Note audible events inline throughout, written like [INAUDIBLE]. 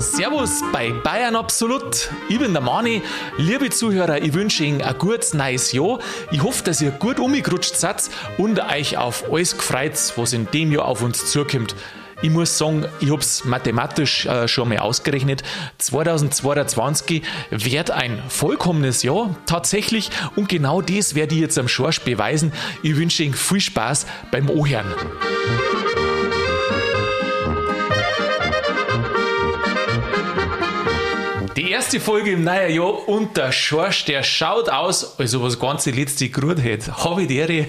Servus bei Bayern Absolut. Ich bin der Mani. Liebe Zuhörer, ich wünsche Ihnen ein gutes neues Jahr. Ich hoffe, dass ihr gut umgerutscht seid und euch auf alles gefreut, was in dem Jahr auf uns zukommt. Ich muss sagen, ich habe es mathematisch äh, schon mal ausgerechnet. 2022 wird ein vollkommenes Jahr tatsächlich und genau das werde ich jetzt am Schorsch beweisen. Ich wünsche Ihnen viel Spaß beim Ohren. Die erste Folge im neuen Jahr und der Schorsch, der schaut aus, als ob das ganze letzte Grut hätte. Habe ich die Ehre?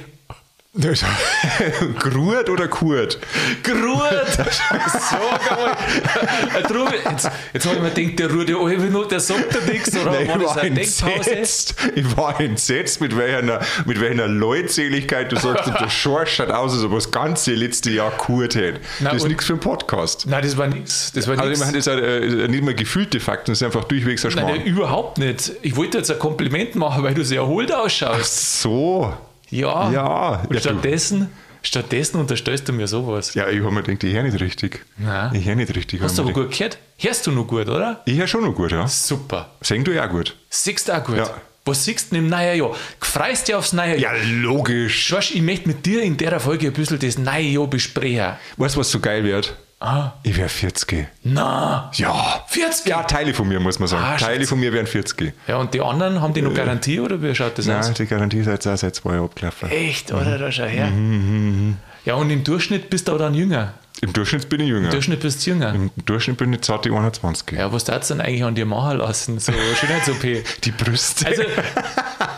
[LAUGHS] Grut oder Kurt? Grut! Sag einmal. Drum, jetzt, jetzt habe ich mir gedacht, der ruht ja alle noch, der sagt ja nichts, oder Nein, war ich, das eine entsetzt. ich war entsetzt, mit welcher, mit welcher Leutseligkeit du sagst, der Schorsch schaut aus, als ob er das ganze letzte Jahr Kurt hätte. Das ist nichts für einen Podcast. Nein, das war nichts. Das war Also, ich meine, das sind äh, nicht mal gefühlte Fakten, das ist einfach durchwegs ein Schmarrn. nein, überhaupt nicht. Ich wollte jetzt ein Kompliment machen, weil du sehr erholt ausschaust. So. Ja. Ja. Und Ja, du- stattdessen, stattdessen unterstellst du mir sowas. Ja, ich habe mir gedacht, ich höre nicht richtig. Nein. Ich höre nicht richtig. Hast du aber mir gut gehört? Hörst du noch gut, oder? gedacht. Ich höre schon noch gut, ja. Super. Singen du ja auch gut. Siehst du auch gut. Ja. Was siehst du im neuen Jahr? Freust du dich aufs neue Jahr? Ja, logisch. Schorsch, ich möchte mit dir in der Folge ein bisschen das neue Jahr besprechen. Weißt du, was so geil wird? Ah. Ich wäre 40. Na, Ja. 40? Ja, Teile von mir, muss man sagen. Ah, Teile von mir wären 40. Ja, und die anderen, haben die noch Garantie oder wie schaut das Nein, aus? die Garantie ist jetzt auch seit zwei Jahren abgelaufen. Echt, oder? Da schau her. Mhm, Ja, und im Durchschnitt bist du dann jünger. Im Durchschnitt bin ich jünger. Im Durchschnitt bist du jünger. Im Durchschnitt bin ich zarte 21. Ja, was darfst du denn eigentlich an dir machen lassen? So Schönheits-OP. [LAUGHS] Die Brüste. Also,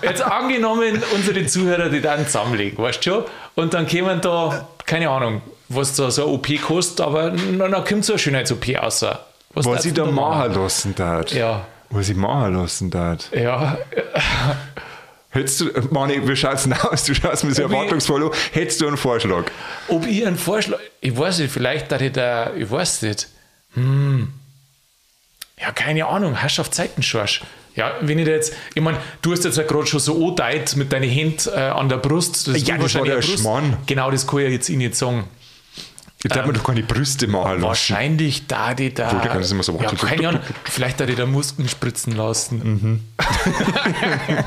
jetzt angenommen, unsere Zuhörer, die dann zusammenlegen, weißt du schon? Und dann kämen da, keine Ahnung, was da so eine OP kostet, aber dann, dann kommt so eine Schönheits-OP raus. Was, was ich du da machen lassen darf. Ja. Was ich machen lassen darf. Ja, [LAUGHS] Hättest du, Mani, wie schaut's denn aus? Du schaust mir so erwartungsvoll an. Hättest du einen Vorschlag? ob ich einen Vorschlag, ich weiß nicht, vielleicht da ich da, ich weiß nicht. Hm. Ja, keine Ahnung, Herrschaft Zeitenschorsch. Ja, wenn ich da jetzt, ich meine, du hast jetzt ja gerade schon so angedeutet mit deinen Händen äh, an der Brust. Das Ja, ist das war der Brust. Schmarrn. Genau, das kann ich jetzt ich nicht sagen. Ich darf mir doch keine Brüste machen lassen. Wahrscheinlich da die da. Obwohl, da kann das immer so ja, wackeln. keine Ahnung. Vielleicht da die da Muskeln spritzen lassen. Mhm. [LAUGHS]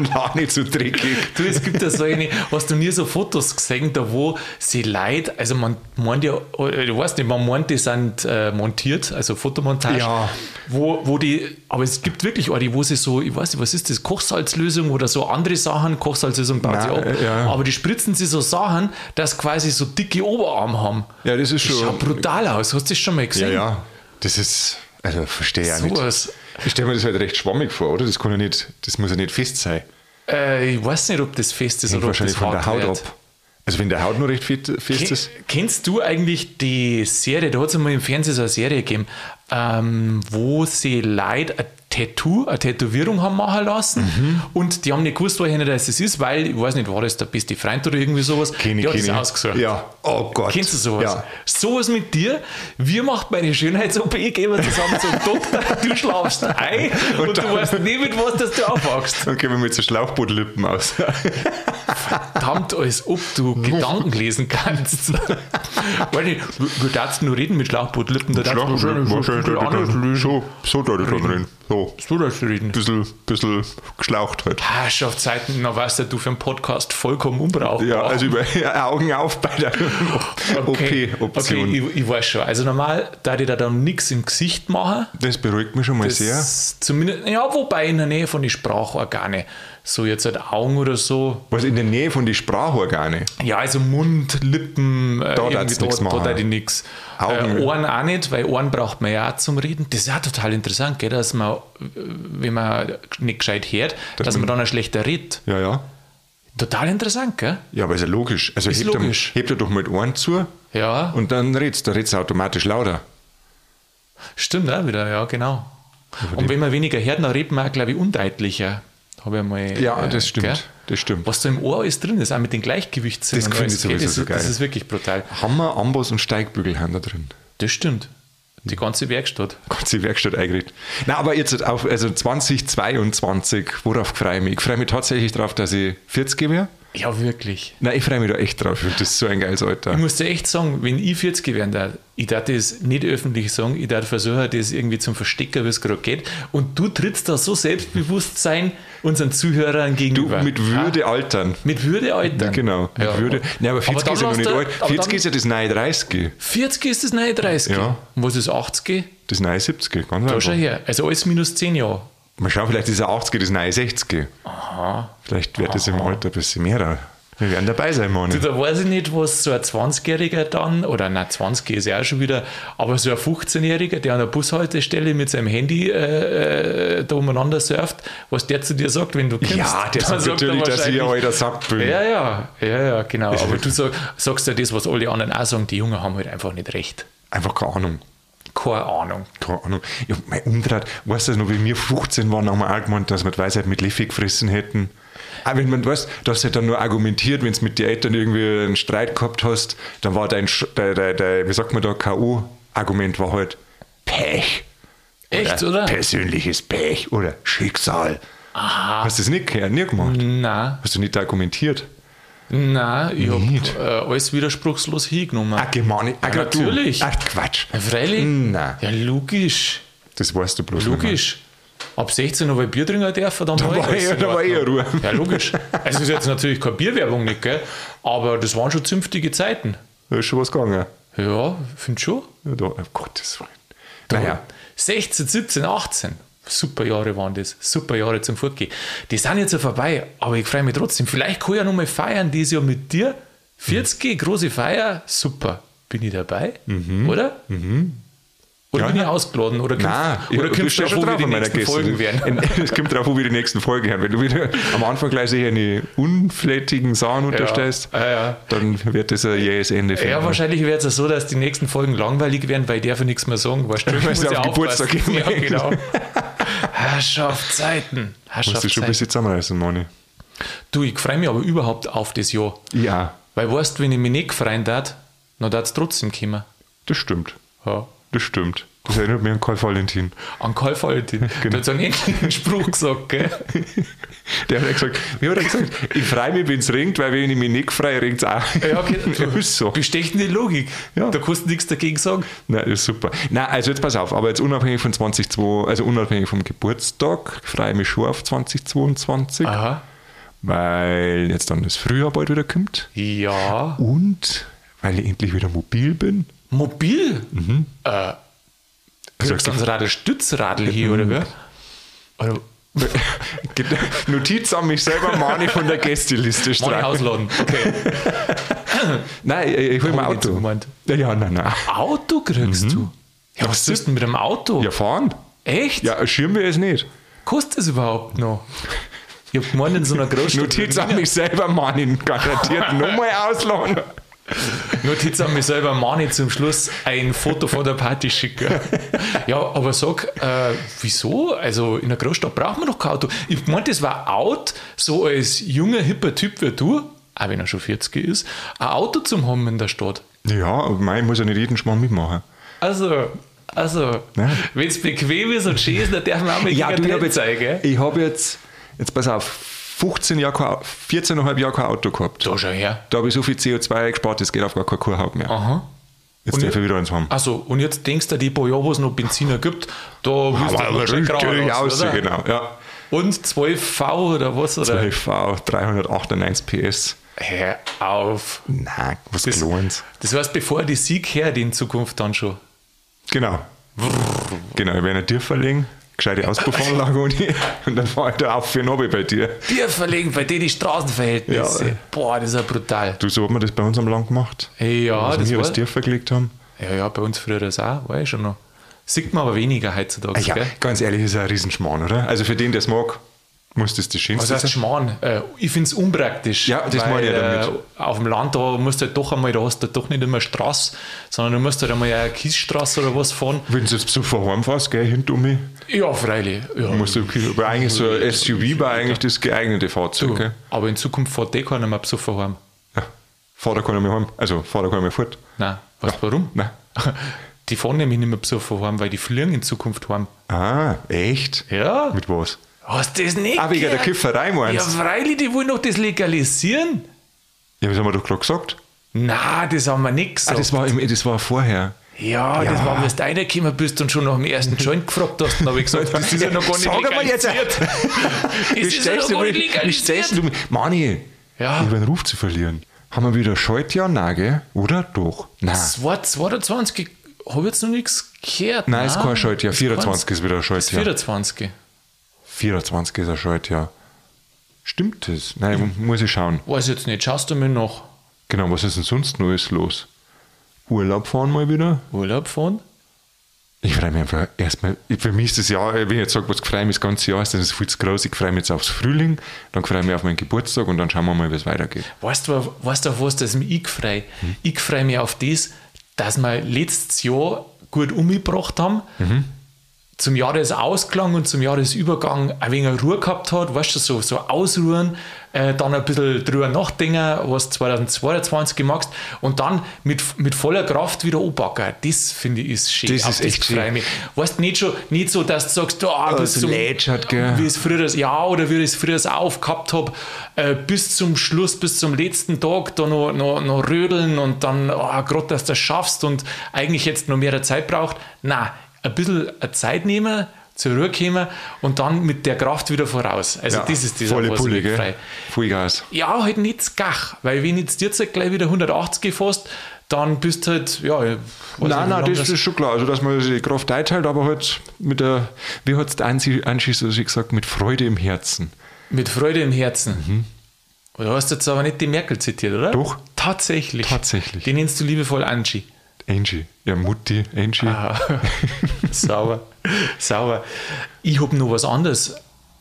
Nein, nicht so dreckig. Du, es gibt ja so eine, hast du nie so Fotos gesehen, da wo sie Leute, also man meint ja, du weißt nicht, man meint, die sind äh, montiert, also Fotomontage, Ja. wo, wo die, aber es gibt wirklich eine, wo sie so, ich weiß nicht, was ist das, Kochsalzlösung oder so andere Sachen, Kochsalzlösung baut sie ab, äh, ja. aber die spritzen sie so Sachen, dass quasi so dicke Oberarme haben. Ja, das ist Das schon. schaut brutal aus, hast du das schon mal Ja, gesehen? ja. Das ist. Also, verstehe ich auch nicht. Sowas. Ich stelle mir das halt recht schwammig vor, oder? Das kann ja nicht, das muss ja nicht fest sein. Äh, ich weiß nicht, ob das fest ist Hängt oder ob wahrscheinlich das von der Haut wird. ab. Also wenn der Haut nur recht fest Ken- ist. Kennst du eigentlich die Serie, da hat es einmal im Fernsehen so eine Serie gegeben, ähm, wo sie Leute ein Tattoo, eine Tätowierung haben machen lassen Mhm. und die haben nicht gewusst, woher das ist, weil, ich weiß nicht, war das der beste Freund oder irgendwie sowas, Kenn ich, ich. ausgesucht. Ja. Oh Gott. Kennst du sowas? Ja. Sowas mit dir? Wir macht meine Schönheits-OP, gehen wir zusammen zum [LAUGHS] Doktor, du schlafst ein und, du dann- weißt nicht, mit was dass du aufwachst. Dann gehen wir mit so Schlauchbootlippen aus. verdammt, als ob du [LAUGHS] Gedanken lesen kannst. [LAUGHS] Weiß nicht, wir darfst nur reden mit Schlauchbootlippen, da darfst du so so, so da drin reden. So. So darfst du reden. Bisschen, bisschen geschlaucht halt. Herrschaftszeiten, na weißt du, du für einen Podcast vollkommen unbrauchbar. Ja, also über Augen auf bei der okay, OP-Option. okay ich, ich weiß schon. Also normal, da ich da dann nichts im Gesicht machen. das beruhigt mich schon mal sehr. Das zumindest, ja, wobei in der Nähe von den Sprachorgane. So jetzt halt Augen oder so. Was in der Nähe von den Sprachorgane. Ja, also Mund, Lippen, äh, Da irgendwie da, darf ich nichts. Augen. Äh, Ohren auch nicht, weil Ohren braucht man ja auch zum Reden. Das ist ja total interessant, gell, dass man, äh, wenn man nicht gescheit hört, dass, man dann auch schlechter redet. Ja, ja. Total interessant, gell? Ja, aber ist ja logisch. Also Ist hebt, logisch. Er, hebt er doch mit Ohren zu Ja, und dann redst du. Redst du automatisch lauter. stimmt auch wieder, ja, genau. Und wenn man weniger hört, dann redet man auch, glaube ich, undeutlicher. Habe ich mal. Ja, äh, das stimmt. gell? Das stimmt. Was da im Ohr alles drin ist, auch mit den Gleichgewichtssinn. Das und finde ich sowieso das, so ist- geil. Das ist wirklich brutal. Hammer, Amboss und Steigbügel haben da drin. Das stimmt. Die ganze Werkstatt. Ganze Werkstatt eingerichtet. Na, aber jetzt auf also 2022, worauf freue ich mich? Ich freue mich tatsächlich darauf, dass ich 40 werde. Ja, wirklich. Nein, ich freue mich da echt drauf. Das so ein geiles Alter. Ich muss dir echt sagen, wenn ich 40 werden darf, ich darf das nicht öffentlich sagen, ich darf versuchen, das irgendwie zum Verstecken, wie es gerade geht. Und du trittst da so selbstbewusst unseren Zuhörern Du gegenüber. mit Würde Ah, altern. mit Würde altern. Genau, mit Ja. Würde. Nein, aber 40 dann ist ja noch nicht du- alt. aber 40 dann- ist ja das neue 30, 40 ist das neue 30. Ja. Und was ist 80? das neue 70, ganz Da einfach. schau her. Also alles minus 10 Jahre. Mal schauen, vielleicht ist er 80, das neue 60. Aha. Vielleicht wird das im Alter ein bisschen mehr. Wir werden dabei sein, Mann. Da weiß ich nicht, was so ein 20-Jähriger dann, oder nein, 20 ist ja auch schon wieder, aber so ein 15-Jähriger, der an der Bushaltestelle mit seinem Handy äh, äh, da umeinander surft, was der zu dir sagt, wenn du kommst. Ja, der sagt natürlich, dass ich ein alter Sack bin. Ja, ja, ja, ja, genau. Aber du [LAUGHS] sag, sagst ja das, was alle anderen auch sagen, die Jungen haben halt einfach nicht recht. Einfach keine Ahnung. Keine Ahnung. Keine Ahnung. Ja, mein Umdraht, weißt du noch, wie wir 15 waren, haben wir auch gemeint, dass wir die Weisheit mit Leffi gefressen hätten. Auch wenn man du hast halt dann nur argumentiert, wenn du mit den Eltern irgendwie einen Streit gehabt hast, dann war dein, dein, dein, dein wie sagt man da, K.O.-Argument war halt Pech. Echt, oder? Persönliches Pech oder Schicksal. Aha. Hast du das nicht gehört, nie gemacht? Nein, Hast du nicht argumentiert? Nein, ich habe äh, alles widerspruchslos hingenommen. Ach, Gemani. Ach, Ja, natürlich. Ach, Quatsch. Ja, freilich? Nein. Ja, logisch. Das weißt du bloß. Logisch. Ab 16 noch ein Bier trinken dürfen, dann da war eh- da war eh Ruhe. Ja, logisch. Also ist jetzt natürlich keine Bierwerbung nicht, gell? aber das waren schon zünftige Zeiten. Da ist schon was gegangen. Ja, finde schon. Ja, da, um Gottes Willen. Naja, 16, 17, 18. Super Jahre waren das. Super Jahre zum Fortgehen. Die sind jetzt ja vorbei, aber ich freue mich trotzdem. Vielleicht kann ich ja nochmal feiern dieses Jahr mit dir. 40, große Feier, super. Bin ich dabei? Oder? Oder Ja. bin ich ausgeladen? Oder kommst, Nein, oder ja drauf, schon wo wir drauf die an meiner nächsten Gäste. Folgen werden? [LAUGHS] Es kommt drauf, wo wir die nächsten Folgen hören. Wenn du wieder am Anfang gleich sicher eine unflätigen Sachen unterstellst, Ja, ja. dann wird das ein jähes Ende Ja, finden. wahrscheinlich wäre es ja so, dass die nächsten Folgen langweilig werden, weil ich darf ja nichts mehr sagen. Weißt du, ich muss ja Geburtstag. Ja, genau. [LAUGHS] Herrschaft Zeiten. Musst du schon ein bisschen zusammenreißen, Moni. Du, ich freue mich aber überhaupt auf das Jahr. Ja, Weil weißt du, wenn ich mich nicht freuen darf, dann darf es trotzdem kommen. das stimmt. Ja. Das stimmt. Das erinnert mich an Karl Valentin. An Karl Valentin. [LAUGHS] Genau. Der hat so einen ähnlichen Spruch gesagt, gell? [LAUGHS] Der hat ja gesagt, wie hat er gesagt, ich freue mich, wenn es regnet, weil wenn ich mich nicht freue, regnet es auch. Ja, okay. [LAUGHS] Ist so. Bestechende Logik. Ja. Da kannst du nichts dagegen sagen. Nein, das ist super. Nein, also jetzt pass auf, aber jetzt unabhängig von 2022, also unabhängig vom Geburtstag, freue ich mich schon auf 2022, Aha. weil jetzt dann das Frühjahr bald wieder kommt Ja. und weil ich endlich wieder mobil bin. Mobil? Mhm. Äh, Kriegst du ans Radl Stützradl hier, oder wer? Oder [LAUGHS] Notiz an mich selber, Mani von der Gästeliste streichen. ausladen. Okay. [LAUGHS] Nein, ich, ich ich jetzt Auto. gemeint. Ja, nein, nein. Auto kriegst du? Ja, was was tust du denn mit dem Auto? Ja, fahren? Echt? Ja, schirm wir es nicht. Kostet es überhaupt noch? Ich hab gemeint, in so einer Großstadt. Notiz an mich selber, Mani, garantiert [LAUGHS] nochmal ausladen. Notiz an mich selber, Mani zum Schluss ein Foto von der Party schicken. Ja, aber sag, äh, wieso? Also in der Großstadt braucht man doch kein Auto. Ich meinte, das war out, so als junger, hipper Typ wie du, auch wenn er schon 40 ist, ein Auto zum haben in der Stadt. Ja, aber mein muss ja nicht jeden Schmarrn mitmachen. Also, also, wenn es bequem ist und schön ist, dann darf man auch mal Ja, du, ich habe Trend jetzt, zeigen. ich hab jetzt, jetzt pass auf, 15 Jahre, kein Au- 14,5 Jahre kein Auto gehabt. Da schau her. Da habe ich so viel CO2 gespart, das geht auf gar kein Kuhhaut mehr. Aha. Jetzt Und darf ja- ich wieder eins haben. Also, und jetzt denkst du, die paar Jahre, wo es noch Benziner gibt, da willst du aber richtig raus, aus, oder? genau. Ja. Und 12V oder was? Oder? 12V, 398 PS. Hör auf. Nein, was Das, Kleines. das heißt, bevor die Sieg her, die in Zukunft dann schon. Genau. Genau, ich werde ein Tier verlegen, gescheite Auspuffanlage und, und dann fahre ich da auf für Nobel bei dir. Wir verlegen bei dir die Straßenverhältnisse. Ja. Boah, das ist ja brutal. Du, so hat man das bei uns am Land gemacht. Ja, was das wir war, Tier vergelegt haben. ja, ja, bei uns früher das auch, war ich schon noch. Sieht man aber weniger heutzutage. Ah, ja, gell? ganz ehrlich, ist ein Riesenschmarrn, oder? Also für den, der es mag, muss das Was Schönste heißt sein. Schmarrn? Äh, ich finde es unpraktisch. Ja, das meine ich ja damit. Äh, auf dem Land, da musst du halt doch einmal, da hast du doch nicht immer Straße, sondern du musst halt einmal eine Kiesstraße oder was fahren. Wenn du jetzt so vorheim fährst, gell, hinter mich, Ja, freilich. Ja. musst du, aber eigentlich so ein SUV war eigentlich das geeignete Fahrzeug, du, aber in Zukunft fährt eh keiner mehr besoffen heim. Ja. Fahr da keiner mehr heim. Also, fahr da keiner mehr fort. Nein, weißt du warum? Nein. [LAUGHS] Die fahren nämlich nicht mehr besoffen heim, weil die fliegen in Zukunft heim. Ah, echt? Ja, Mit was? Hast du das nicht Ah, wegen der? Kifferei Ja, meinst du? freilich, die wollen doch das legalisieren. Ja, was haben wir doch gerade gesagt? Na, das haben wir nicht Ah, gesagt. das war, im, das war vorher. ja, das Ja. war, als du reingekommen bist und schon nach dem ersten Joint gefragt hast. Dann habe ich gesagt, [LAUGHS] das ist ja noch gar nicht Sag mal jetzt. legalisiert. [LAUGHS] das Wie ist ja noch gar nicht legalisiert. du Mani, Ja. über den Ruf zu verlieren. Haben wir wieder Schaltjahr? Nein, gell? Oder? Doch. Nein. 22 habe ich jetzt noch nichts gehört. Nein, ist kein Schaltjahr. ist 24 keins. ist wieder ein Das Schaltjahr. 24. 24 ist ein Schaltjahr. Stimmt das? Nein, muss ich schauen. Weiß jetzt nicht. Schaust du mir noch Genau, was ist denn sonst Neues los? Urlaub fahren mal wieder? Urlaub fahren? Ich freue mich einfach erstmal, für mich ist das Jahr, wenn ich jetzt sage, was ich freue mich das ganze Jahr ist, es viel zu groß. Ich freue mich jetzt aufs Frühling, dann freue ich mich auf meinen Geburtstag und dann schauen wir mal, wie es weitergeht. Weißt du, weißt du auf was das mich frei? Hm. Ich freue mich auf das, dass wir letztes Jahr gut umgebracht haben. Mhm. Zum Jahresausklang und zum Jahresübergang ein wenig Ruhe gehabt hat, weißt du, so, so ausruhen, äh, dann ein bisschen drüber nachdenken, was 2022 gemacht und dann mit, mit voller Kraft wieder anpacken. Das finde ich ist schön. Das Auf ist echt freue ich mich. Weißt du, nicht, schon, nicht so, dass du sagst, ah, bis das zum, gell? wie es früher das Jahr oder wie ich es früher aufgehabt habe, äh, bis zum Schluss, bis zum letzten Tag da noch, noch, noch rödeln und dann, oh, gerade dass du das schaffst und eigentlich jetzt noch mehr Zeit braucht. Nein, ein bisschen Zeit nehmen, zur Ruhe kommen und dann mit der Kraft wieder voraus. Also das ist dieser volle Pulle, gell? freu. Vollgas. Ja, halt nicht das Gach, weil wenn jetzt dir jetzt gleich wieder 180 gefasst, dann bist du halt, ja, Nein, nein, lang das ist schon klar. Also, dass man die Kraft einteilt, aber halt mit der, wie hat es der Ansi- Anschi so schön gesagt, mit Freude im Herzen. Mit Freude im Herzen. Mhm. Du hast jetzt aber nicht die Merkel zitiert, oder? Doch. Tatsächlich. Tatsächlich. Die nennst du liebevoll Angie. Angie. Ja, Mutti, Angie. Ah, [LAUGHS] sauber. Sauber. Ich habe noch was anderes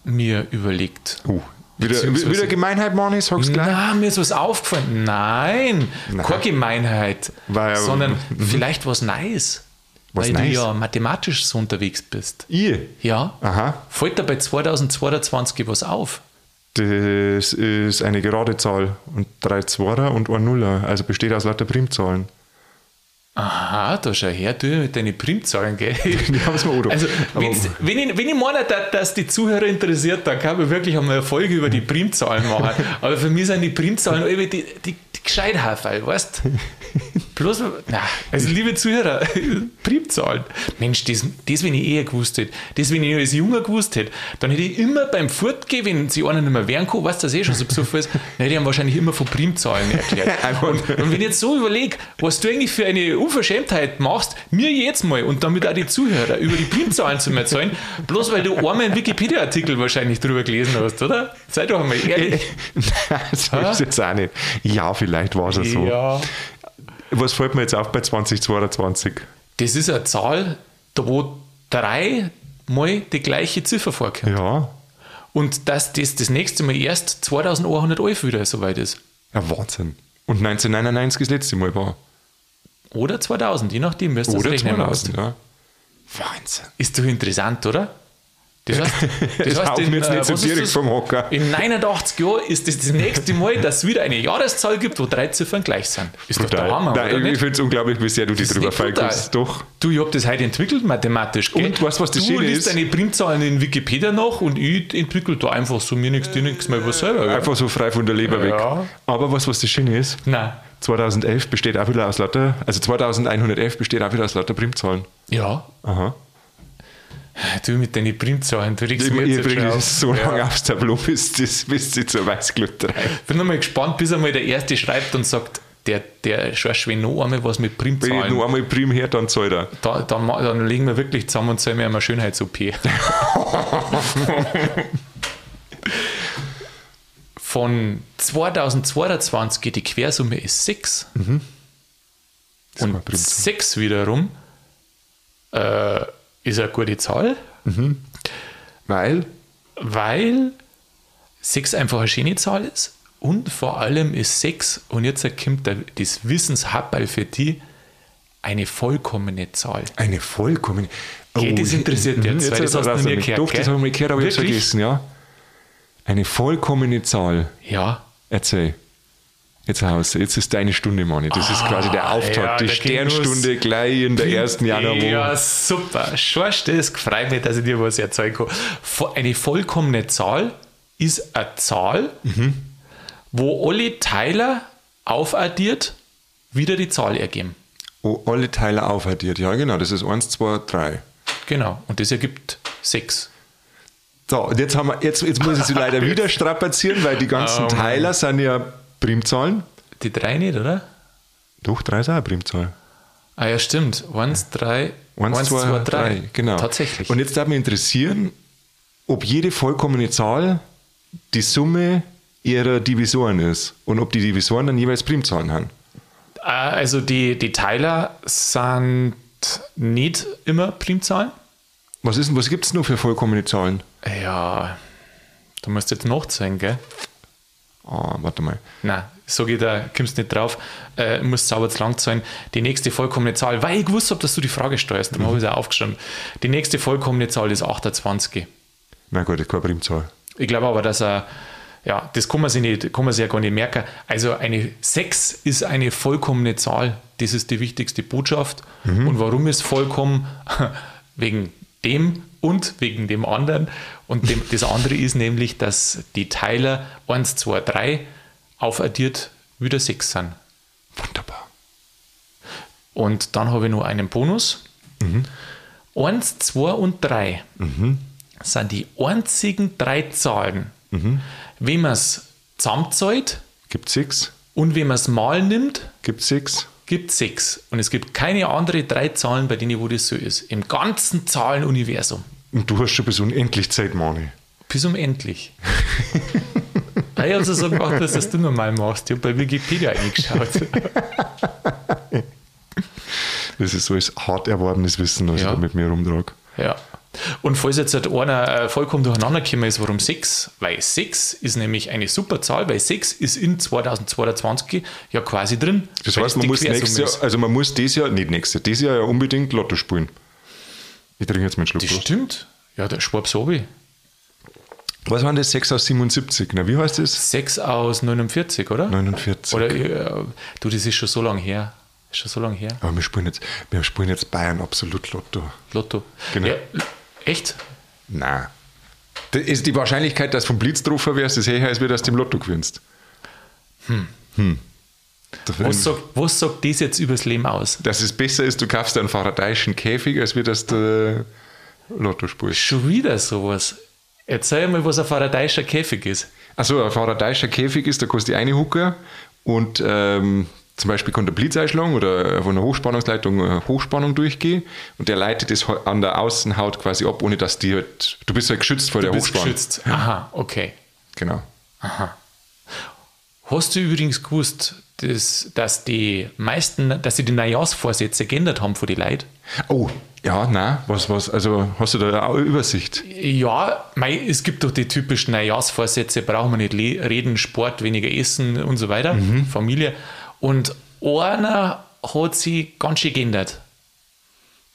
mir überlegt. Uh, wieder, wieder Gemeinheit, Mani, sagst du gleich? Na, mir ist was aufgefallen. Nein, Nein. keine Gemeinheit, ja- sondern mhm. vielleicht was Nice. Was weil nice? du ja mathematisch so unterwegs bist. Ich? Ja. Aha. Fällt dir bei 2022 was auf? Das ist eine gerade Zahl und drei Zwarer und ein Nuller, also besteht aus lauter Primzahlen. Aha, da schau her, du mit deinen Primzahlen, gell? Die haben es auch gedacht. Also, wenn ich, wenn ich meine, dass, dass die Zuhörer interessiert, dann kann man wirklich einmal eine Folge über die Primzahlen machen. [LAUGHS] Aber für mich sind die Primzahlen die, die, die Gescheithaferl, weißt [LAUGHS] Bloß, na, also liebe Zuhörer, [LAUGHS] Primzahlen. Mensch, das, das, wenn ich eher gewusst hätte, das, wenn ich als Junger gewusst hätte, dann hätte ich immer beim Fortgehen, wenn sie einer nicht mehr wehren kann, weißt du, das eh schon so besoffen ist, [LAUGHS] dann hätte ich ihm wahrscheinlich immer von Primzahlen erklärt. [LAUGHS] Und, und wenn ich jetzt so überlege, was du eigentlich für eine Unverschämtheit machst, mir jetzt mal und damit auch die Zuhörer über die Primzahlen zu erzählen, bloß weil du einmal einen Wikipedia-Artikel wahrscheinlich drüber gelesen hast, oder? Sei doch einmal ehrlich. Nein, so ist es jetzt auch nicht. Ja, vielleicht war es so. Ja. Was fällt mir jetzt auf bei 2022? Das ist eine Zahl, da wo drei mal die gleiche Ziffer vorkommt. Ja, Und dass das das nächste Mal erst 2111 wieder soweit ist. ja Wahnsinn. Und 1999 das letzte Mal war. Oder 2000, je nachdem, wirst du das Oder rechnen 2000, musst. ja. Wahnsinn. Ist doch interessant, oder? Das heißt, [LAUGHS] das Das heißt in, mir jetzt äh, nicht so direkt vom Hocker. In 89 Jahren ist das das nächste Mal, dass es wieder eine Jahreszahl gibt, wo drei Ziffern gleich sind. Ist doch der Hammer, Nein, ich finde es unglaublich, wie sehr du dich drüber feilkommst. Doch. Du, ich habe das heute entwickelt, mathematisch. Gell? Und weißt du, was das Du Schöne liest ist? deine Primzahlen in Wikipedia nach und ich entwickle da einfach so mir nichts, dir nichts mal was selber. Einfach so frei von der Leber weg. Ja. Aber was, was das Schöne ist, Nein. 2011 besteht auch wieder aus lauter, also 2111 besteht auch wieder aus lauter Primzahlen. Ja. Aha. Du mit deinen Primzahlen, du regst Ich, mich ich jetzt das auf. so lange Ja. aufs Tableau, bis, das, bis sie zur Weißglut treibt. Bin nochmal gespannt, bis einmal der Erste schreibt und sagt, der, der scheiß wenn noch einmal was mit Wenn ich Primzahlen. nur einmal Prim her, dann zahlt er. Da, dann, dann legen wir wirklich zusammen und zahlen wir einmal Schönheits-OP. [LAUGHS] Von 2022 die Quersumme ist 6. Das ist mal Und Primzahl. 6 wiederum äh, ist eine gute Zahl, Weil, weil 6 einfach eine schöne Zahl ist und vor allem ist 6, und jetzt kommt das Wissenshappel für die, eine vollkommene Zahl. eine vollkommene. Gell, das interessiert mhm, jetzt, weil das hast du damit. gehört, Doch, das habe ich gehört, aber ich habe es Wirklich? vergessen, ja. Eine vollkommene Zahl. Ja, Erzähl. Jetzt Haus, jetzt ist deine Stunde, Manni. Das ist quasi der Auftakt, ja, die Sternstunde gleich in der ersten Januarwoche. Ja, super. Schorst, das freut mich, dass ich dir was erzählen kann. Eine vollkommene Zahl ist eine Zahl, wo alle Teiler aufaddiert wieder die Zahl ergeben. Oh, alle Teile aufaddiert. Ja, genau, das ist 1, 2, 3. Genau. Und das ergibt sechs. So, und jetzt, haben wir, jetzt, jetzt muss ich sie leider [LAUGHS] wieder strapazieren, weil die ganzen Oh Mann. Teiler sind ja Primzahlen. Die drei nicht, oder? Doch, 3 ist auch eine Primzahl. Ah ja, stimmt. Eins, drei, 1, eins, 2, 3, genau. Tatsächlich. Und jetzt darf mich interessieren, ob jede vollkommene Zahl die Summe ihrer Divisoren ist und ob die Divisoren dann jeweils Primzahlen haben. Ah, Also die, die Teiler sind nicht immer Primzahlen. Was, ist was gibt es nur für vollkommene Zahlen? Ja, du musst jetzt nachzählen, gell? Ah, warte mal. Nein, so geht da, kommst nicht drauf, äh, musst sauber zu lang sein. Die nächste vollkommene Zahl, weil ich gewusst habe, dass du die Frage steuerst, darum habe ich es auch aufgeschrieben. Die nächste vollkommene Zahl ist 28. Na gut, das ist keine Primzahl. Ich glaube aber, dass er, ja, das kann man, sich nicht, kann man sich ja gar nicht merken. Also eine 6 ist eine vollkommene Zahl. Das ist die wichtigste Botschaft. Und warum ist vollkommen? [LAUGHS] Wegen dem und wegen dem anderen. Und dem, das andere ist nämlich, dass die Teiler 1, 2, 3 aufaddiert wieder 6 sind. Wunderbar. Und dann habe ich noch einen Bonus. 1, 2 und 3 sind die einzigen drei Zahlen. Wenn man es zusammenzahlt Gibt sechs? und wenn man es mal nimmt, Gibt sechs? Gibt 6. Und es gibt keine andere drei Zahlen, bei denen wo das so ist. Im ganzen Zahlenuniversum. Und du hast schon bis unendlich Zeit, Mani. Bis unendlich. [LAUGHS] ich habe also so gemacht, dass das du normal machst. Ich habe bei Wikipedia eingeschaut. [LAUGHS] Das ist so als hart erworbenes Wissen, was Ja. ich da mit mir rumtrage. Ja. Und falls jetzt halt einer äh, vollkommen durcheinander gekommen ist, warum 6? Weil 6 ist nämlich eine super Zahl, weil 6 ist in 2022 ja quasi drin. Das heißt, man muss nächstes Jahr, also man muss dieses Jahr, nicht nächstes Jahr, dieses Jahr ja unbedingt Lotto spielen. Ich trinke jetzt meinen Schluck. Das Prost. stimmt. Ja, der Schwab Sobi. Was waren das? 6 aus 77. Na, wie heißt das? 6 aus 49, oder? 49. Oder, äh, du, das ist schon so lange her. Ist schon so lange her. Aber wir spielen jetzt, wir spielen jetzt Bayern absolut Lotto. Lotto. Genau. Ja, echt? Nein. Das ist die Wahrscheinlichkeit, dass du vom Blitz drauf wärst, ist höher, als wir das dem Lotto gewinnst. Hm. Hm. Was sagt, was sagt das jetzt übers Leben aus? Dass es besser ist, du kaufst einen faradayischen Käfig, als wir das der Lotto spielst. Schon wieder sowas. Erzähl mal, was ein faradayischer Käfig ist. Also ein faradayischer Käfig ist, da kostet die eine Hucke und ähm, zum Beispiel kann der Blitz einschlagen oder von einer Hochspannungsleitung äh, Hochspannung durchgehen und der leitet es an der Außenhaut quasi ab, ohne dass die halt, du bist halt geschützt vor Du der bist Hochspannung. geschützt. Aha, okay. Genau. Hast du übrigens gewusst, dass, dass die meisten, dass sie die Neujahrsvorsätze geändert haben für die Leute? Oh, ja, na, was, was, also hast du da auch eine Übersicht? Ja, mei, es gibt doch die typischen Neujahrsvorsätze, brauchen wir nicht reden, Sport, weniger essen und so weiter, Mhm. Familie. Und einer hat sie ganz schön geändert.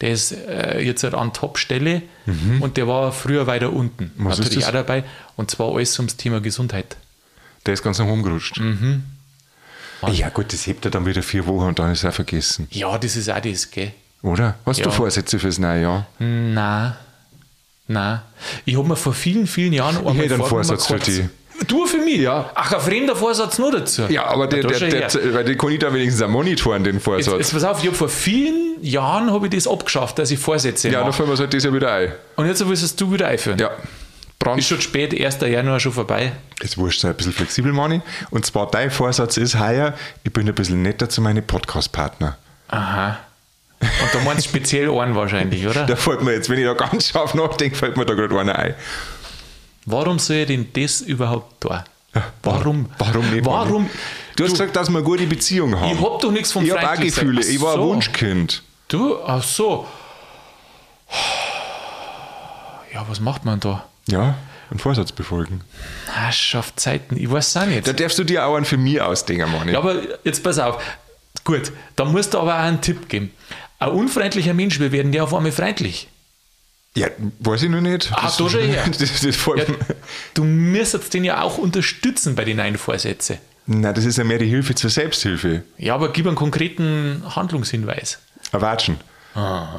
Der ist äh, jetzt halt an Top-Stelle und der war früher weiter unten. Mhm. Was ist Natürlich das? auch dabei. Und zwar alles ums Thema Gesundheit. Der ist ganz nach oben gerutscht. Mhm. Ja, gut, das hebt er dann wieder vier Wochen und dann ist er vergessen. Ja, das ist auch das, gell? Oder? Hast Ja. du Vorsätze fürs neue Jahr? Na, na. Ich habe mir vor vielen, vielen Jahren einmal hätte einen Vorsatz für die. Du für mich? Ja. Ach, ein fremder Vorsatz nur dazu. Ja, aber der, der, der, her. weil den kann ich da wenigstens auch monitoren, den Jetzt, Vorsatz. jetzt pass auf, ich habe vor vielen Jahren habe ich das abgeschafft, dass ich Vorsätze ja, dann fallen wir es halt dieses Jahr wieder ein. Und jetzt willst es du wieder einführen. Ja. Brand. Ist schon spät, 1. Januar schon vorbei. Ist wurscht, sei ein bisschen flexibel, Mani. Und zwar dein Vorsatz ist heuer, ich bin ein bisschen netter zu meinen Podcast-Partner. Aha. Und da meinst du speziell einen wahrscheinlich, oder? [LAUGHS] Da fällt mir jetzt, wenn ich da ganz scharf nachdenke, fällt mir da gerade einer ein. Warum soll ich denn das überhaupt da? Warum? Warum nicht? Warum? Mani? Du hast gesagt, dass wir eine gute Beziehung haben. Ich hab doch nichts vom Ich habe auch. Gefühle. Ich war ein. Wunschkind. Du, ach so. Ja, was macht man da? Ja, einen Vorsatz befolgen. Ah, schafft Zeiten. Ich weiß auch nicht. Da darfst du dir auch einen für mich ausdenken, Mani. Ja, aber jetzt pass auf. Gut, da musst du aber auch einen Tipp geben. Ein unfreundlicher Mensch, wir werden ja auf einmal freundlich. Ja, weiß ich noch nicht. Ah, da schon her. [LAUGHS] Das, das Ja, du müsstest den ja auch unterstützen bei den neuen Vorsätzen. Na, das ist ja mehr die Hilfe zur Selbsthilfe. Ja, aber gib einen konkreten Handlungshinweis. Erwatschen. Das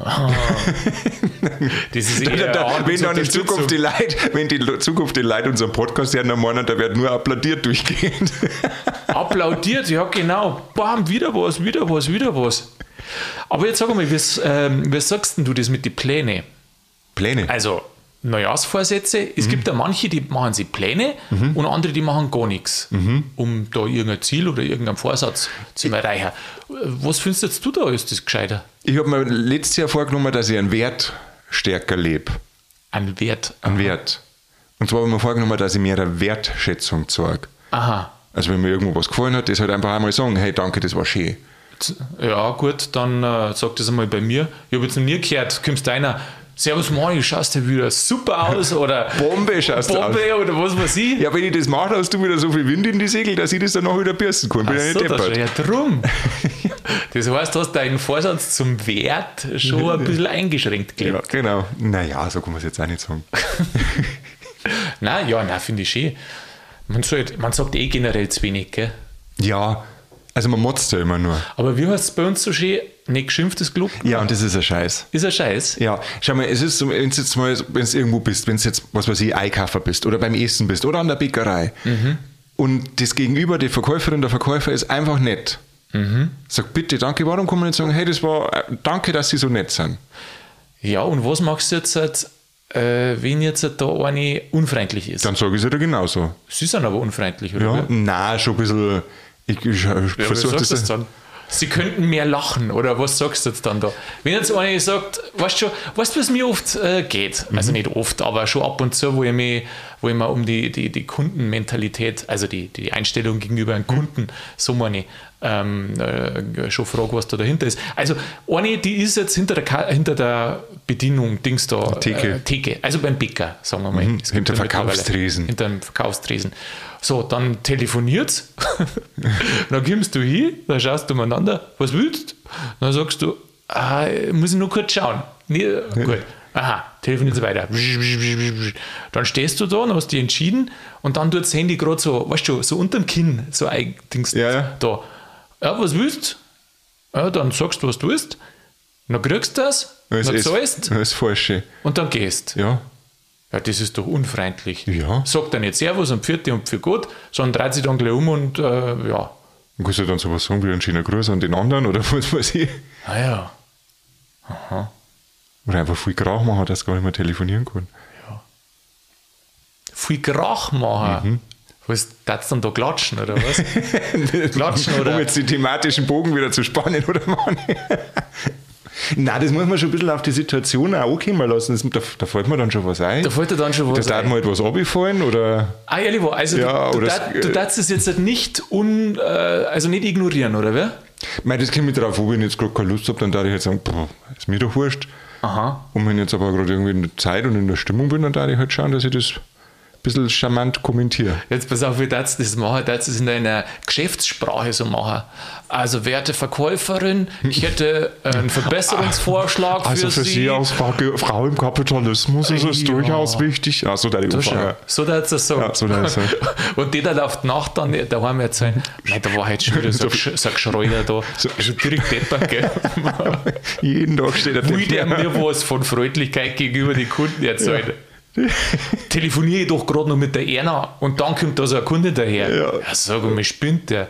ist [LAUGHS] Da, eher da, eine wenn dann in. Zukunft die Leute, wenn die Zukunft die Leute unseren Podcast hören, dann meinen, da wird nur applaudiert durchgehend. [LAUGHS] Applaudiert, ja genau. Bam, wieder was, wieder was, wieder was. Aber jetzt sag mal, wie, ähm, wie sagst denn du das mit den Plänen? Pläne. Also Neujahrsvorsätze, Mhm. es gibt ja manche, die machen sich Pläne und andere, die machen gar nichts, Mhm. um da irgendein Ziel oder irgendeinen Vorsatz zu erreichen. Was findest du da, ist das gescheiter? Ich habe mir letztes Jahr vorgenommen, dass ich einen Wert stärker lebe. Ein Wert. Einen Wert. Und zwar habe ich mir vorgenommen, dass ich mehr eine Wertschätzung zeige. Aha. Also wenn mir irgendwo was gefallen hat, das halt einfach einmal sagen, hey, danke, das war schön. Ja, gut, dann äh, sag das einmal bei mir. Ich habe jetzt noch nie gehört, kommst einer, Servus Mani, schaust du wieder super aus oder [LAUGHS] Bombe schaust du aus. Bombe oder was weiß ich. Ja, wenn ich das mache, hast du wieder so viel Wind in die Segel, dass ich das dann auch wieder bürsten kann. Bin Ach ja so, nicht das ist deppert. ja drum. [LAUGHS] Das heißt, du hast deinen Vorsatz zum Wert schon ein bisschen eingeschränkt Ja, gelebt. genau. Naja, so kann man es jetzt auch nicht sagen. [LAUGHS] Nein, ja, nein, finde ich schön. Man, sollte, man sagt eh generell zu wenig, gell? Ja, also man motzt ja immer nur. Aber wie heißt es bei uns so schön? Nicht geschimpftes Glück? Ja, und das ist ein Scheiß. Ist ein Scheiß. Ja, schau mal, es ist so, wenn du jetzt mal, wenn du irgendwo bist, wenn du jetzt, was weiß ich, Einkaufer bist oder beim Essen bist oder an der Bäckerei und das Gegenüber, die Verkäuferin, der Verkäufer ist einfach nett. Sag bitte, danke, warum kann man nicht sagen, hey, das war, äh, danke, dass Sie so nett sind. Ja, und was machst du jetzt, halt, äh, wenn jetzt da eine unfreundlich ist? Dann sage ich es dir genauso. Sie sind aber unfreundlich, oder? Ja, na, schon ein bisschen, ich, ich, ich Ja, versuche das. jetzt dann? Sie könnten mehr lachen, oder was sagst du jetzt dann da? Wenn jetzt einer sagt, weißt du, weißt was mir oft äh, geht? Also Mhm. nicht oft, aber schon ab und zu, wo ich mich, wo ich mir um die, die, die Kundenmentalität, also die, die Einstellung gegenüber einem Kunden, so meine ähm, äh, schon frage, was da dahinter ist. Also eine, die ist jetzt hinter der, Ka- hinter der Bedienung, Dings da, Theke. Äh, Theke, also beim Bäcker, sagen wir mal. Gibt hinter ja Verkaufstresen. Hinter dem Verkaufstresen. So, dann telefoniert [LAUGHS] dann kommst du hin, dann schaust du umeinander, was willst du? Dann sagst du, ah, muss ich nur kurz schauen. Nee, gut. Aha, telefoniert weiter. Dann stehst du da und hast dich entschieden und dann tut das Handy gerade so, weißt du, so unterm Kinn, so ein Dings Ja, ja. da. Ja, was willst du? Ja, dann sagst du, was du willst. Dann kriegst du das, Das dann zahlst das ist falsch. und dann gehst. Ja. Ja, das ist doch unfreundlich. Ja. Sagt dann nicht Servus und Pfiat und für Gott, sondern dreht sich dann gleich um und äh, ja. Und kannst du dann sowas sagen wie einen schönen Gruß an den anderen oder [LAUGHS] was weiß ich? Naja. Oder einfach viel Krach machen, dass du gar nicht mehr telefonieren kann. Viel Krach machen. Mhm. Was, darfst du dann da klatschen oder was? [LAUGHS] Klatschen oder- Um jetzt den thematischen Bogen wieder zu spannen, oder Mann? Nein, das muss man schon ein bisschen auf die Situation auch ankommen lassen. Das, da, da fällt mir dann schon was ein. Da fällt dir dann schon was da darf ein. mir halt was abgefallen oder. Ah, ehrlich war, also Ja, du, du, darf- du darfst es jetzt halt nicht un, äh, also nicht ignorieren, oder wer? Ich meine, das kommt mich drauf an, wenn ich jetzt gerade keine Lust habe, dann darf ich halt sagen, pff, ist mir doch wurscht. Aha. Und wenn ich jetzt aber gerade irgendwie in der Zeit und in der Stimmung bin, dann darf ich halt schauen, dass ich das bisschen charmant kommentiere. Jetzt pass auf, wie du das machen? Du es in deiner Geschäftssprache so machen? Also, werte Verkäuferin, ich hätte einen Verbesserungsvorschlag [LAUGHS] Also für, Sie. Frau, Frau im Kapitalismus ist es Ja. durchaus wichtig. Also da Du schau, Umfrage. So darfst du es sagen. Ja, so es [LAUGHS] Und die dann auf die Nacht dann daheim erzählen, nein, da war heute schon wieder so, so ein Geschreuder da. [LAUGHS] Also direkt deppert, gell? Jeden Tag steht er Will der mir was von Freundlichkeit gegenüber den Kunden erzählen? [LAUGHS] Telefoniere ich doch gerade noch mit der Erna und dann kommt da so ein Kunde daher. Ja. Ja, sag mal, spinnt der.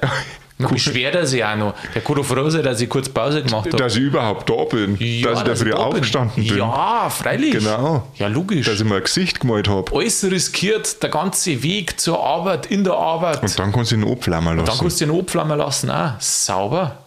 Dann beschwert er sich auch noch. Der kann doch froh sein, dass ich kurz Pause gemacht habe. Dass ich überhaupt da bin. Ja, dass ich da früh da aufgestanden bin. Ja, freilich. Genau. Ja, logisch. Dass ich mir ein Gesicht gemalt habe. Alles riskiert, der ganze Weg zur Arbeit, in der Arbeit. Und dann kannst du ihn abflammen Dann lassen. kannst du den abflammen lassen. Auch. Sauber.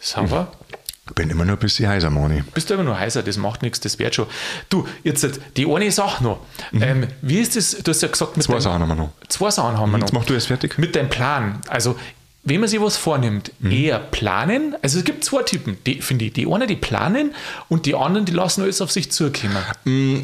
Sauber. Ich bin immer noch ein bisschen heiser, Mani. Bist du immer nur heißer, das macht nichts, das wird schon. Du, jetzt die eine Sache noch. Ähm, wie ist das? Du hast ja gesagt, mit Mhm. Zwei deinem- Sachen haben wir noch. Zwei Sachen haben wir Jetzt noch. mach du erst fertig. Mit deinem Plan. Also, wenn man sich was vornimmt, Mhm. eher planen. Also, es gibt zwei Typen, die, finde ich. Die einen, die planen und die anderen, die lassen alles auf sich zukommen.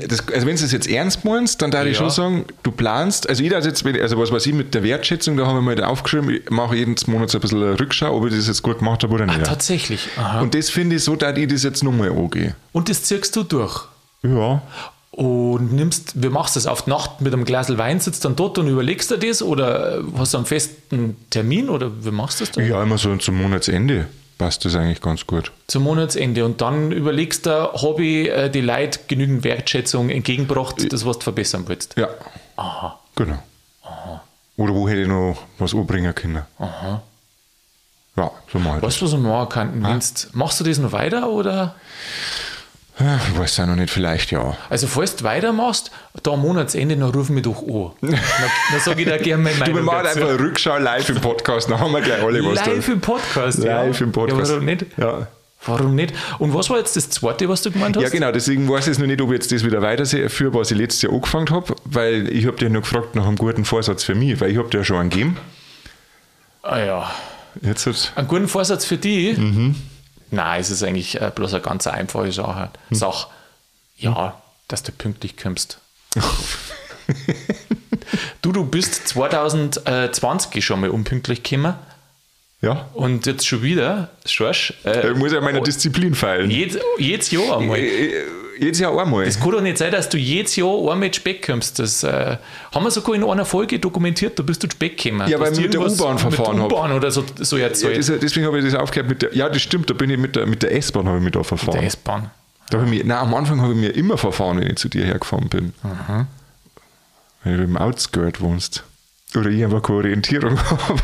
Das, also wenn du es jetzt ernst meinst, dann darf ich Ja. schon sagen, du planst, also jeder hat jetzt, also was weiß ich mit der Wertschätzung, da haben wir mal aufgeschrieben, ich mache jeden Monat so ein bisschen eine Rückschau, ob ich das jetzt gut gemacht habe oder nicht. Tatsächlich. Aha. Und, Und das finde ich so, dass ich das jetzt nochmal angehe. das ziehst du durch. Ja. Und nimmst, wie machst du das? Auf die Nacht mit einem Glas Wein sitzt dann dort und überlegst du das oder hast du einen festen Termin oder wie machst du das dann? Ja, immer so zum Monatsende passt das eigentlich ganz gut. Zum Monatsende und dann überlegst du, habe ich äh, die Leute genügend Wertschätzung entgegengebracht, das was du verbessern willst. Ja, Aha. genau. Oder wo hätte ich noch was anbringen können? Aha. Ja, so mal. Weißt du, was man machen kann? Wenn's- Machst du das noch weiter oder? Ich weiß ja noch nicht, vielleicht ja. Also, falls du weitermachst, da am Monatsende, dann ruf mich doch an. [LAUGHS] Dann, dann sage ich dir gerne meine Du, wir Meinung machen dazu. einfach eine Rückschau live im Podcast, dann haben wir gleich alle was Live im Podcast, ja. Live im Podcast. Ja, warum nicht? Ja. Warum nicht? Und was war jetzt das zweite, was du gemeint hast? Ja, genau, deswegen weiß ich jetzt noch nicht, ob ich jetzt das wieder weiterführe, was ich letztes Jahr angefangen habe, weil ich habe dich noch gefragt nach einem guten Vorsatz für mich, weil ich habe dir ja schon einen gegeben. Ah, ja. Jetzt hat, Einen guten Vorsatz für dich? Mhm. Nein, es ist eigentlich äh, bloß eine ganz einfache Sache. Hm. Sache. Ja, dass du pünktlich kommst. [LAUGHS] du, du bist 2020 schon mal unpünktlich gekommen ja, und jetzt schon wieder, Schorsch, äh, ich muss ja meiner Disziplin feilen. jedes, jedes Jahr einmal. Jedes Jahr einmal. Es kann doch nicht sein, dass du jedes Jahr einmal zu spät kommst. Das äh, haben wir sogar in einer Folge dokumentiert, da bist du zu spät gekommen. Ja, weil ich mit der U-Bahn verfahren Mit hab. der U-Bahn oder so, so Ja, erzählt. das, deswegen habe ich das aufgehört mit der. Ja, das stimmt, da bin ich mit der, mit der S-Bahn habe ich mich da verfahren. der S-Bahn. Da hab ich mich, nein, am Anfang habe ich mir immer verfahren, wenn ich zu dir hergefahren bin. Wenn du im Outskirt wohnst. Oder ich einfach keine Orientierung [LAUGHS] habe.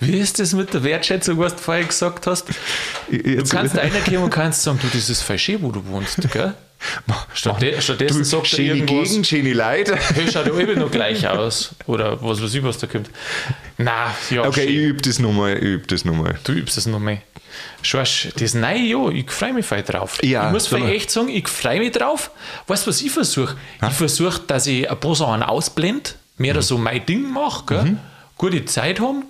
Wie ist das mit der Wertschätzung, was du vorher gesagt hast? Du Jetzt- kannst reinkommen und kannst sagen, du, das ist voll schön, wo du wohnst, gell? [LAUGHS] Stattde stattdessen du, sagt er irgendwas, Gegend, schöne Leute. [LAUGHS] hey, schaut ja alle noch gleich aus. Oder was weiß ich, was da kommt. Na, ja, Okay, ich schön. übe das nochmal, ich übe das nochmal. Du übst es noch mehr. Schausch, das neue Jahr, ich freue mich voll drauf. Ja, ich muss voll echt sagen, ich freue mich drauf. Weißt du, was ich versuche? Ich versuche, dass ich ein paar Sachen ausblende, Mhm. mehr so mein Ding mache, gell? gute Zeit haben,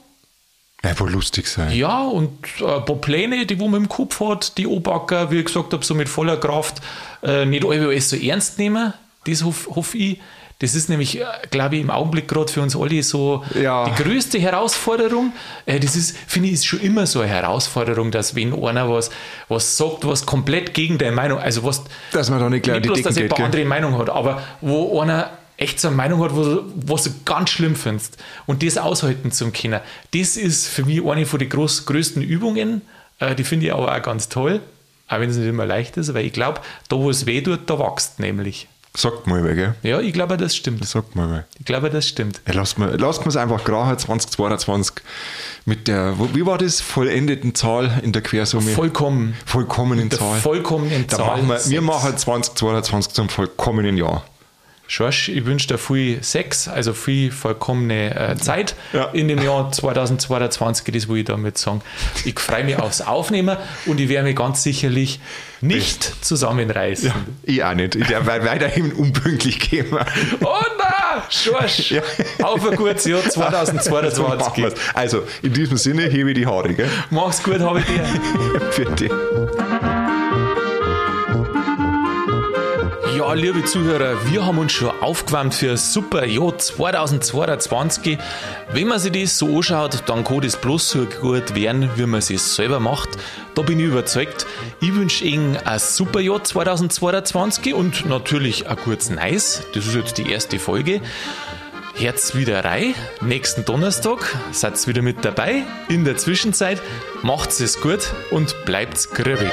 Einfach lustig sein. ja, und äh, ein paar Pläne, die wo man im Kopf hat, die Obacker, wie ich gesagt habe, so mit voller Kraft, äh, nicht alle alles so ernst nehmen. Das hoffe hoff ich. Das ist nämlich, äh, glaube ich, im Augenblick gerade für uns alle so Ja. die größte Herausforderung. Äh, das ist, finde ich, ist schon immer so eine Herausforderung, dass wenn einer was, was sagt, was komplett gegen deine Meinung, also was Dass man da nicht gleich nicht bloß, dass jemand gell? andere Meinung hat, aber wo einer echt so eine Meinung hat, was du ganz schlimm findest und das aushalten zu können, das ist für mich eine von den groß, größten Übungen. Äh, die finde ich aber auch ganz toll, auch wenn es nicht immer leicht ist, weil ich glaube, da wo es weh tut, da wächst nämlich. Sagt mal, gell? Ja, ich glaube, das stimmt. Sagt mal. Ich glaube, das stimmt. Ja, lasst mir lasst es einfach gerade 2022 mit der, wie war das, vollendeten Zahl in der Quersumme? Vollkommen. Vollkommenen Zahl. vollkommenen da Zahl. machen wir, wir machen 2022 zum vollkommenen Jahr. Schorsch, ich wünsche dir viel Sex, also viel vollkommene äh, Zeit Ja. in dem Jahr 2022, das will ich damit sagen. Ich freue mich aufs Aufnehmen und ich werde mich ganz sicherlich nicht zusammenreißen. Ich auch nicht. Ich werde weiterhin unpünktlich gehen. [LAUGHS] Oh nein, Schorsch, Ja. auf ein gutes Jahr [LAUGHS] So machen 2022. wir's. Also, in diesem Sinne hebe ich die Haare, gell? Mach's gut, habe ich dir. [LAUGHS] Für dich. Ja, liebe Zuhörer, wir haben uns schon aufgewärmt für ein super Jahr 2022. Wenn man sich das so anschaut, dann kann das bloß so gut werden, wie man es selber macht. Da bin ich überzeugt. Ich wünsche Ihnen ein super Jahr 2022 und natürlich ein gutes Neues. Das ist jetzt die erste Folge. Herz wieder rein. Nächsten Donnerstag seid wieder mit dabei. In der Zwischenzeit macht's es gut und bleibt's grübig.